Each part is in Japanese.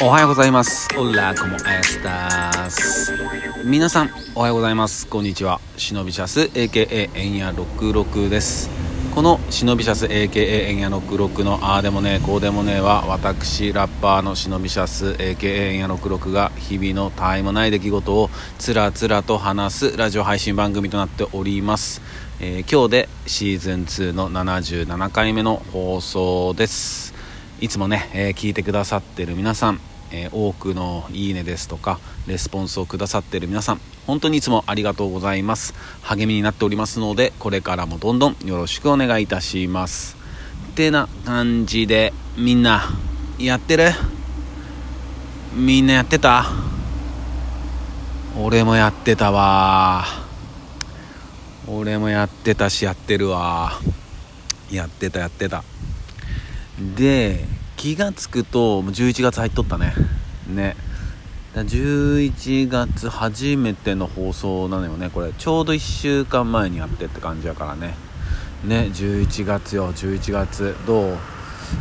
おはようございます。オラコモエスタス。皆さん、おはようございます。こんにちは。シノビシャス AKA エンヤ66です。このシノビシャス AKA エンヤ66のああでもねえこうでもねえは私ラッパーのシノビシャス AKA エンヤ66が日々のたわいもない出来事をつらつらと話すラジオ配信番組となっております。えー今日でシーズン2の77回目の放送です。いつもね、えー聞いてくださってる皆さん、えー多くのいいねですとかレスポンスをくださってる皆さん本当にいつもありがとうございます。励みになっておりますのでこれからもどんどんよろしくお願いいたします。てな感じでみんなやってる？みんなやってた？俺もやってたわ。俺もやってたしやってるわ。やってたやってた。で気がつくともう11月入っとったね。ね。11月初めての放送なのよねこれ。ちょうど1週間前にやってって感じやからね。ね11月よ11月。どう？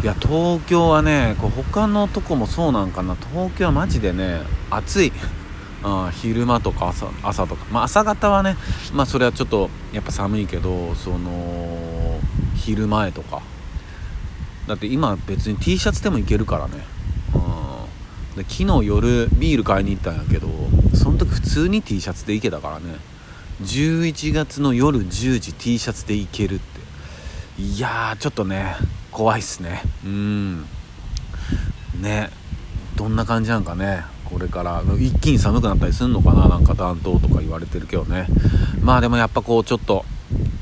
いや東京はねこう他のとこもそうなんかな。東京はマジでね暑い。あ昼間とか朝朝とか、まあ、朝方はねまあそれはちょっとやっぱ寒いけどその昼前とか。だって今別に T シャツでもいけるからね。うん。で昨日夜ビール買いに行ったんやけどその時普通に T シャツで行けたからね。11月の夜10時 T シャツで行けるって。いやーちょっとね怖いっすね。うん。ね。どんな感じなんかね。これから一気に寒くなったりするのかななんか暖冬とか言われてるけどね。まあでもやっぱこうちょっと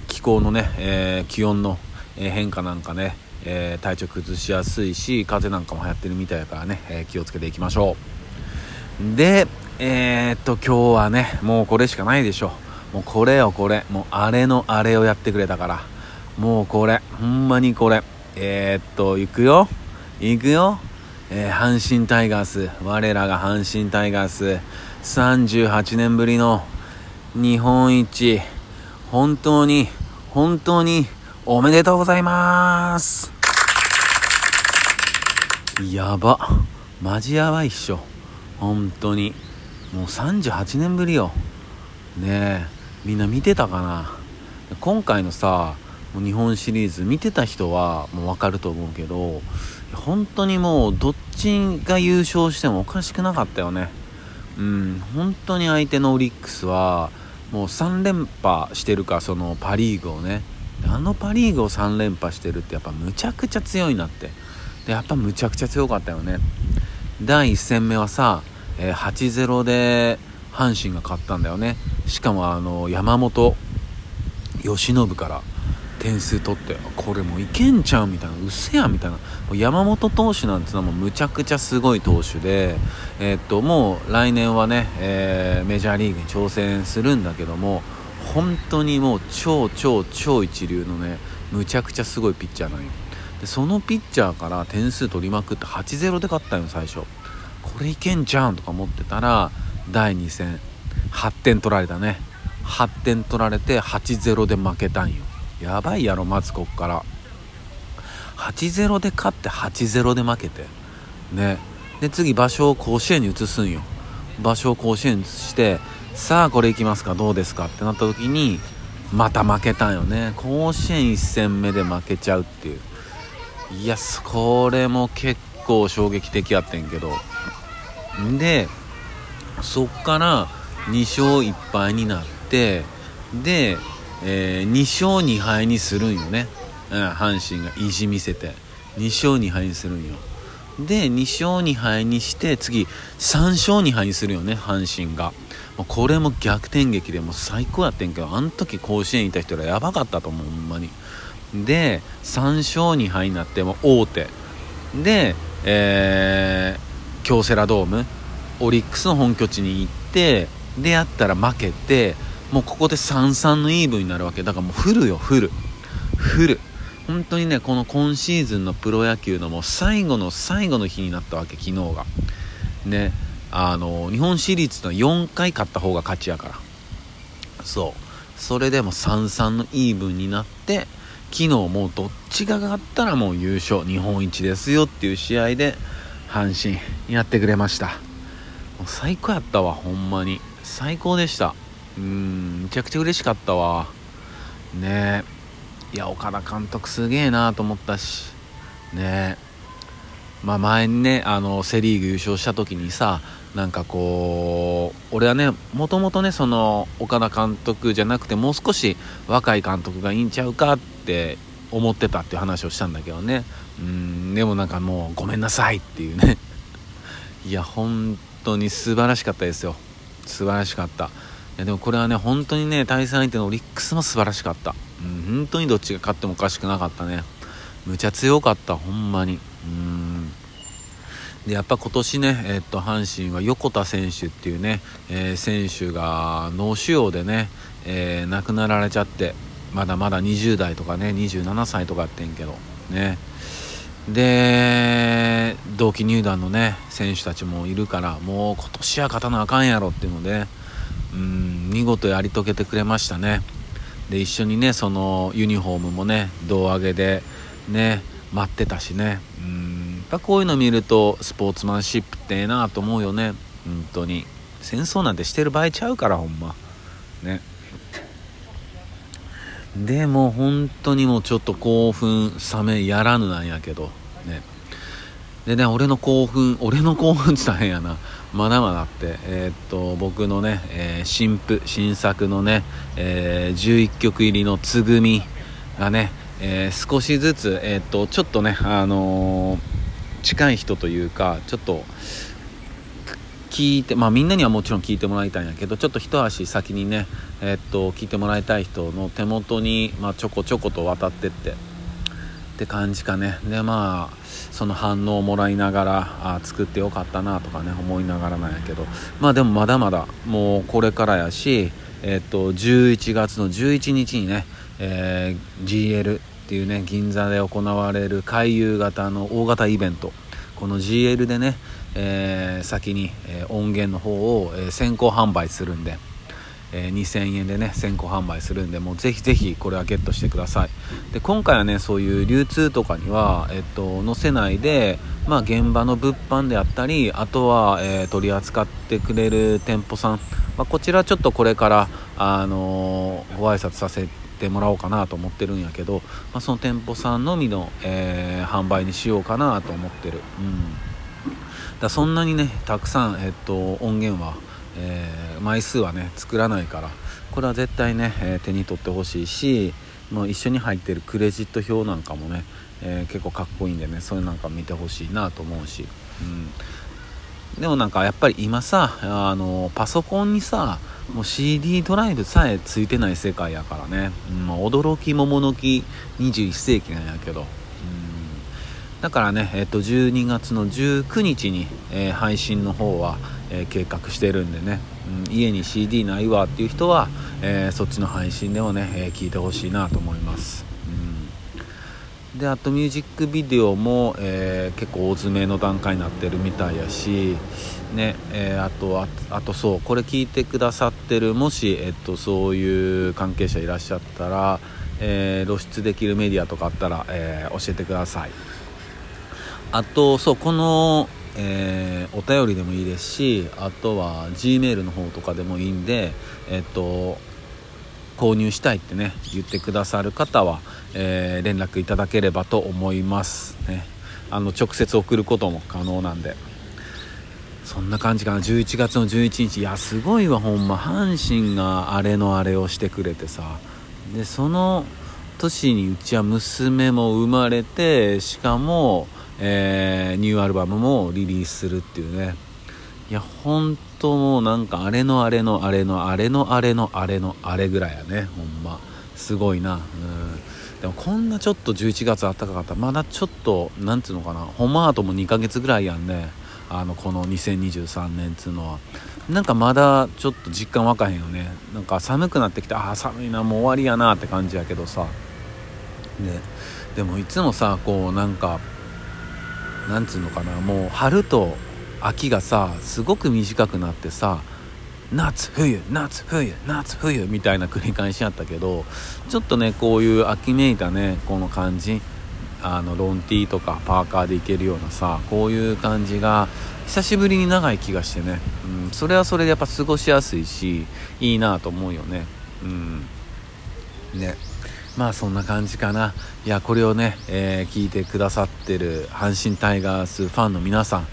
気候のね、えー気温の変化なんかね、えー体調崩しやすいし風邪なんかも流行ってるみたいだからね、えー気をつけていきましょう。でえーっと今日はねもうこれしかないでしょもうこれよこれ。もうあれのあれをやってくれたから。もうこれ。ほんまにこれ。えっと行くよ。行くよ。えー阪神タイガース。我らが阪神タイガース。38年ぶりの日本一。本当に本当におめでとうございます。やば。マジやばいっしょ。本当に。もう38年ぶりよ。ねえ。みんな見てたかな。今回のさ日本シリーズ見てた人はもう分かると思うけど本当にもうどっちが優勝してもおかしくなかったよね。うん。本当に相手のオリックスはもう3連覇してるかそのパ・リーグをね。あのパ・リーグを3連覇してるってやっぱむちゃくちゃ強いなって。でやっぱむちゃくちゃ強かったよね。第1戦目はさ、えー8-0で阪神が勝ったんだよね。しかもあの山本由伸から点数取ってこれもういけんちゃうみたいなうっせやみたいな。もう山本投手なんてのはもうむちゃくちゃすごい投手で、えーっともう来年はね、えーメジャーリーグに挑戦するんだけども本当にもう超超超一流のねむちゃくちゃすごいピッチャーなんよ。でそのピッチャーから点数取りまくって8-0で勝ったんよ最初。これいけんじゃんとか思ってたら第2戦8点取られたね。8点取られて8-0で負けたんよ。やばいやろまずこっから。8-0で勝って8-0で負けて。ね。で次場所を甲子園に移すんよ。場所を甲子園に移してさあこれいきますかどうですかってなった時にまた負けたんよね。甲子園1戦目で負けちゃうっていう。いやこれも結構衝撃的やってんけど。でそっから2勝1敗になってで、え2勝2敗にするんよね、うん、阪神が意地見せて。2勝2敗にするんよ。で2勝2敗にして次3勝2敗にするよね阪神が。これも逆転劇でもう最高やってんけどあの時甲子園いた人らやばかったと思うほんまに。で3勝2敗になっても大手。で、えー、京セラドームオリックスの本拠地に行ってでやったら負けてもうここで3-3のイーブンになるわけ。だからもうフルよフル。フル。本当にねこの今シーズンのプロ野球のもう最後の最後の日になったわけ昨日が。ねあの日本シリーズの4回勝った方が勝ちやから。そう。それでも3-3のイーブンになって昨日もうどっちが勝ったらもう優勝日本一ですよっていう試合で阪神やってくれました。もう最高やったわほんまに。最高でした。うんめちゃくちゃ嬉しかったわ。ねえいや岡田監督すげえなと思ったし。ねえまあ前にねあのセ・リーグ優勝した時にさなんかこう俺はねもともとねその岡田監督じゃなくてもう少し若い監督がいいんちゃうかって思ってたっていう話をしたんだけどね。うんでもなんかもうごめんなさいっていうね。いや本当に素晴らしかったですよ。素晴らしかった。いやでもこれはね本当にね対戦相手のオリックスも素晴らしかった、うん、本当にどっちが勝ってもおかしくなかったね。むちゃ強かったほんまに。うん。でやっぱ今年ね、えっと、阪神は横田選手っていうね、えー、選手が脳腫瘍でね、えー、亡くなられちゃって。まだまだ20代とかね27歳とかやってんけどね。で同期入団のね選手たちもいるからもう今年は勝たなあかんやろっていうのでうん見事やり遂げてくれましたね。で一緒にねそのユニフォームもね胴上げでね待ってたしね。うんやっぱこういうの見るとスポーツマンシップってええなと思うよね。本当に。戦争なんてしてる場合ちゃうからほんま。ね。でも本当にもうちょっと興奮冷めやらぬなんやけど。ね。でね俺の興奮 俺の興奮って大変やな。まだまだって、えー、っと僕のね、えー、新譜新作のね、えー、11曲入りの「つぐみ」がね、え、少しずつ、え、っとちょっとね、あの近い人というかちょっと聞いてまあみんなにはもちろん聞いてもらいたいんやけどちょっと一足先にねえー、っと聞いてもらいたい人の手元に、まあ、ちょこちょこと渡ってってって感じかね。でまあその反応をもらいながらあ作ってよかったなとかね思いながらなんやけど。まあでもまだまだもうこれからやしえー、っと11月の11日にね、えー、GL っていうね銀座で行われる回遊型の大型イベント。この GL でねえー、先に、え、音源の方を、え、先行販売するんで、え2000円でね先行販売するんでもうぜひぜひこれはゲットしてください。で今回はねそういう流通とかには、えっと、載せないで、まあ、現場の物販であったりあとは、え取り扱ってくれる店舗さん、まあ、こちらちょっとこれから、あのご挨拶させてもらおうかなと思ってるんやけど、まあ、その店舗さんのみの、え販売にしようかなと思ってる。うん。だそんなにねたくさん、えっと、音源は、えー、枚数はね作らないからこれは絶対ね、えー、手に取ってほしいしもう一緒に入ってるクレジット表なんかもね、えー、結構かっこいいんでねそういうなんか見てほしいなと思うし、うん、でもなんかやっぱり今さあのパソコンにさもう CD ドライブさえついてない世界やからね、うん、驚き桃の木21世紀なんやけど。だからね、えっと、12月の19日に、えー、配信の方は、えー、計画してるんでね、うん、家に CD ないわっていう人は、えー、そっちの配信でもね、え聞いてほしいなと思います、うん、であとミュージックビデオも、え結構大詰めの段階になってるみたいやしねえあとああとそうこれ聞いてくださってるもし、えっと、そういう関係者いらっしゃったら、え露出できるメディアとかあったら、え教えてください。あとそうこの、えー、お便りでもいいですしあとは G メールの方とかでもいいんでえっと購入したいってね言ってくださる方は、えー、連絡いただければと思います。ね。あの直接送ることも可能なんで。そんな感じかな。11月の11日。いやすごいわほんま。阪神があれのあれをしてくれてさ。でその年にうちは娘も生まれてしかもえー、ニューアルバムもリリースするっていうね。いや本当もうなんかあれのあれのあれのあれのあれのあれのあれぐらいやね。ほんま。すごいな。うん。でもこんなちょっと11月あったかかった。まだちょっとなんていうのかな。ホマートも2ヶ月ぐらいやんね。あのこの2023年っつうのは。なんかまだちょっと実感わかへんよね。なんか寒くなってきてああ寒いな。もう終わりやなって感じやけどさ。ででもいつもさこうなんかなんつうのかなもう春と秋がさすごく短くなってさ夏冬夏冬夏冬みたいな繰り返しやったけどちょっとねこういう秋めいたねこの感じあのロンティーとかパーカーでいけるようなさこういう感じが久しぶりに長い気がしてね、うん、それはそれでやっぱ過ごしやすいしいいなと思うよね。うん。ね。まあそんな感じかな。いやこれをね、えー、聞いてくださってる阪神タイガースファンの皆さん、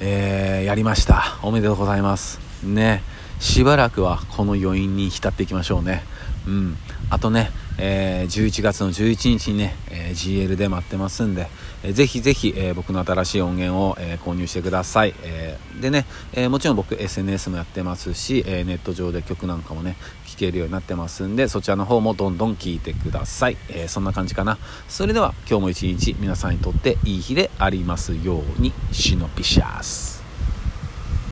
えー、やりました。おめでとうございます。ねしばらくはこの余韻に浸っていきましょうね。うん。あとね、えー、11月の11日にね、え、GL で待ってますんで、えー、ぜひぜひ、え、僕の新しい音源を、え、購入してください、え、でね、え、もちろん僕 SNS もやってますし、え、ネット上で曲なんかもね聴けるようになってますんでそちらの方もどんどん聴いてください、え、そんな感じかな。それでは今日も一日皆さんにとっていい日でありますようにシノピシャス。